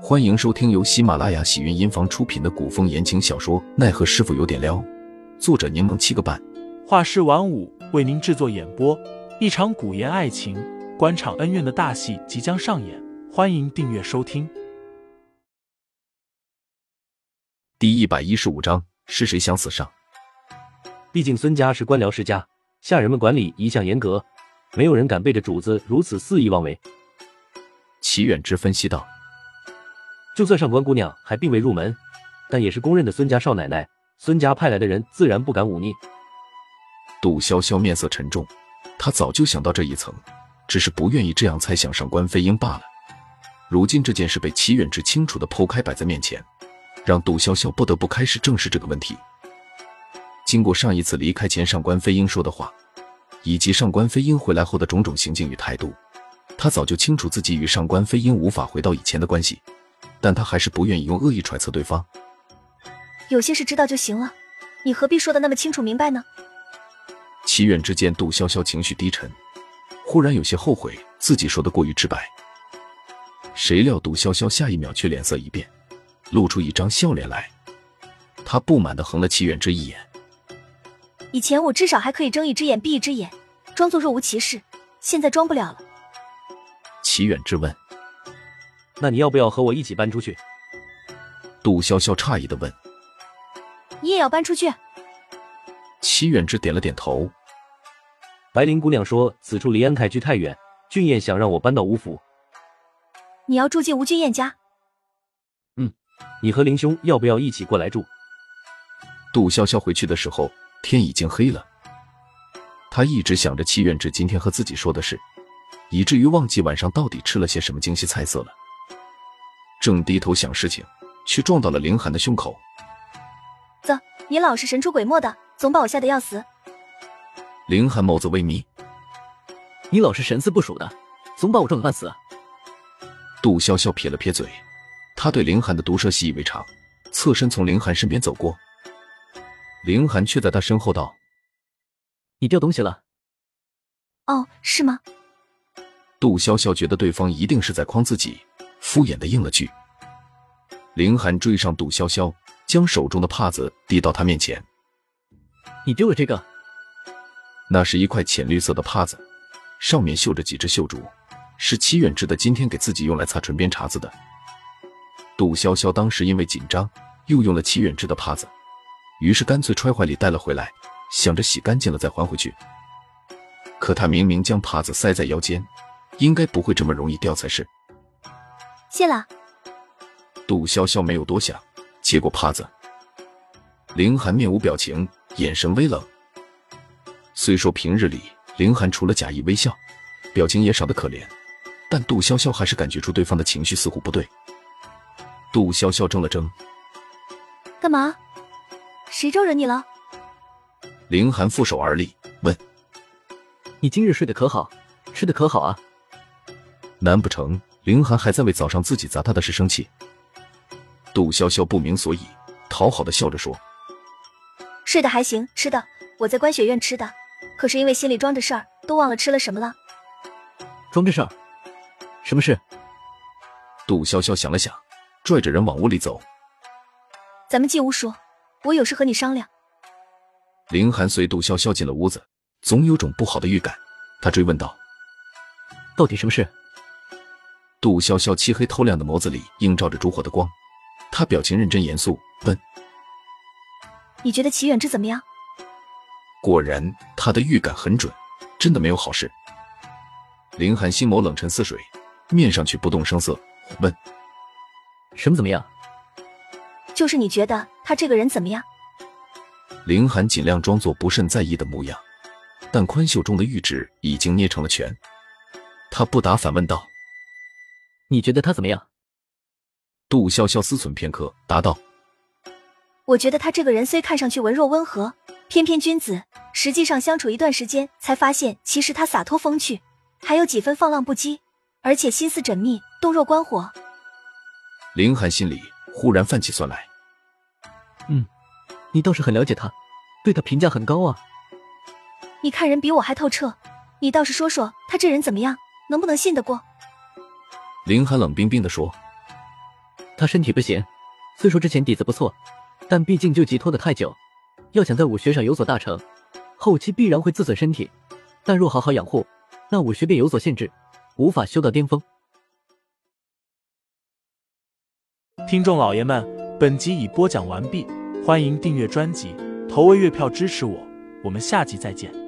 欢迎收听由喜马拉雅喜云音房出品的古风言情小说《奈何师傅有点撩》，作者柠檬七个半，画师晚舞为您制作演播。一场古言爱情、官场恩怨的大戏即将上演，欢迎订阅收听。第一百一十五章是谁想死上？毕竟孙家是官僚世家，下人们管理一向严格，没有人敢背着主子如此肆意妄为。齐远之分析道。就算上官姑娘还并未入门，但也是公认的孙家少奶奶。孙家派来的人自然不敢忤逆。杜潇潇面色沉重，他早就想到这一层，只是不愿意这样猜想上官飞鹰罢了。如今这件事被齐远之清楚的剖开摆在面前，让杜潇潇不得不开始正视这个问题。经过上一次离开前上官飞鹰说的话，以及上官飞鹰回来后的种种行径与态度，他早就清楚自己与上官飞鹰无法回到以前的关系。但他还是不愿意用恶意揣测对方。有些事知道就行了，你何必说的那么清楚明白呢？齐远之见杜潇潇情绪低沉，忽然有些后悔自己说的过于直白。谁料杜潇潇下一秒却脸色一变，露出一张笑脸来。他不满的横了齐远之一眼。以前我至少还可以睁一只眼闭一只眼，装作若无其事，现在装不了了。齐远之问。那你要不要和我一起搬出去？杜潇潇诧异的问。你也要搬出去？齐远之点了点头。白灵姑娘说此处离安泰居太远，俊彦想让我搬到吴府。你要住进吴俊彦家？嗯，你和林兄要不要一起过来住？杜潇潇回去的时候天已经黑了，他一直想着齐远之今天和自己说的事，以至于忘记晚上到底吃了些什么精细菜色了。正低头想事情，却撞到了凌寒的胸口。啧，你老是神出鬼没的，总把我吓得要死。凌寒眸子微眯，你老是神思不属的，总把我撞个半死。杜潇潇撇了撇嘴，他对凌寒的毒舌习以为常，侧身从凌寒身边走过。凌寒却在他身后道：“你掉东西了。”哦，是吗？杜潇潇觉得对方一定是在诓自己。敷衍的应了句。凌寒追上杜潇潇，将手中的帕子递到他面前。你丢了这个？那是一块浅绿色的帕子，上面绣着几只绣竹，是齐远之的今天给自己用来擦唇边碴子的。杜潇潇当时因为紧张，又用了齐远之的帕子，于是干脆揣怀里带了回来，想着洗干净了再还回去。可他明明将帕子塞在腰间，应该不会这么容易掉才是。谢了，杜潇潇没有多想，接过帕子。凌寒面无表情，眼神微冷。虽说平日里凌寒除了假意微笑，表情也少得可怜，但杜潇潇还是感觉出对方的情绪似乎不对。杜潇潇怔了怔，干嘛？谁招惹你了？凌寒负手而立，问：“你今日睡得可好？吃得可好啊？难不成？”凌寒还在为早上自己砸他的事生气，杜潇潇不明所以，讨好的笑着说：“睡得还行，吃的我在观雪院吃的，可是因为心里装着事儿，都忘了吃了什么了。”装着事儿？什么事？杜潇潇想了想，拽着人往屋里走：“咱们进屋说，我有事和你商量。”凌寒随杜潇潇进了屋子，总有种不好的预感，他追问道：“到底什么事？”杜潇潇漆黑透亮的眸子里映照着烛火的光，他表情认真严肃，问：“你觉得齐远之怎么样？”果然，他的预感很准，真的没有好事。林寒心眸冷沉似水，面上却不动声色，问：“什么怎么样？”就是你觉得他这个人怎么样？林寒尽量装作不甚在意的模样，但宽袖中的玉指已经捏成了拳，他不答，反问道。你觉得他怎么样？杜潇潇思忖片刻，答道：“我觉得他这个人虽看上去文弱温和，翩翩君子，实际上相处一段时间，才发现其实他洒脱风趣，还有几分放浪不羁，而且心思缜密，洞若观火。”林寒心里忽然泛起酸来。嗯，你倒是很了解他，对他评价很高啊。你看人比我还透彻，你倒是说说他这人怎么样，能不能信得过？林寒冷冰冰的说：“他身体不行，虽说之前底子不错，但毕竟就急拖得太久，要想在武学上有所大成，后期必然会自损身体。但若好好养护，那武学便有所限制，无法修到巅峰。听众老爷们，本集已播讲完毕，欢迎订阅专辑，投喂月票支持我，我们下集再见。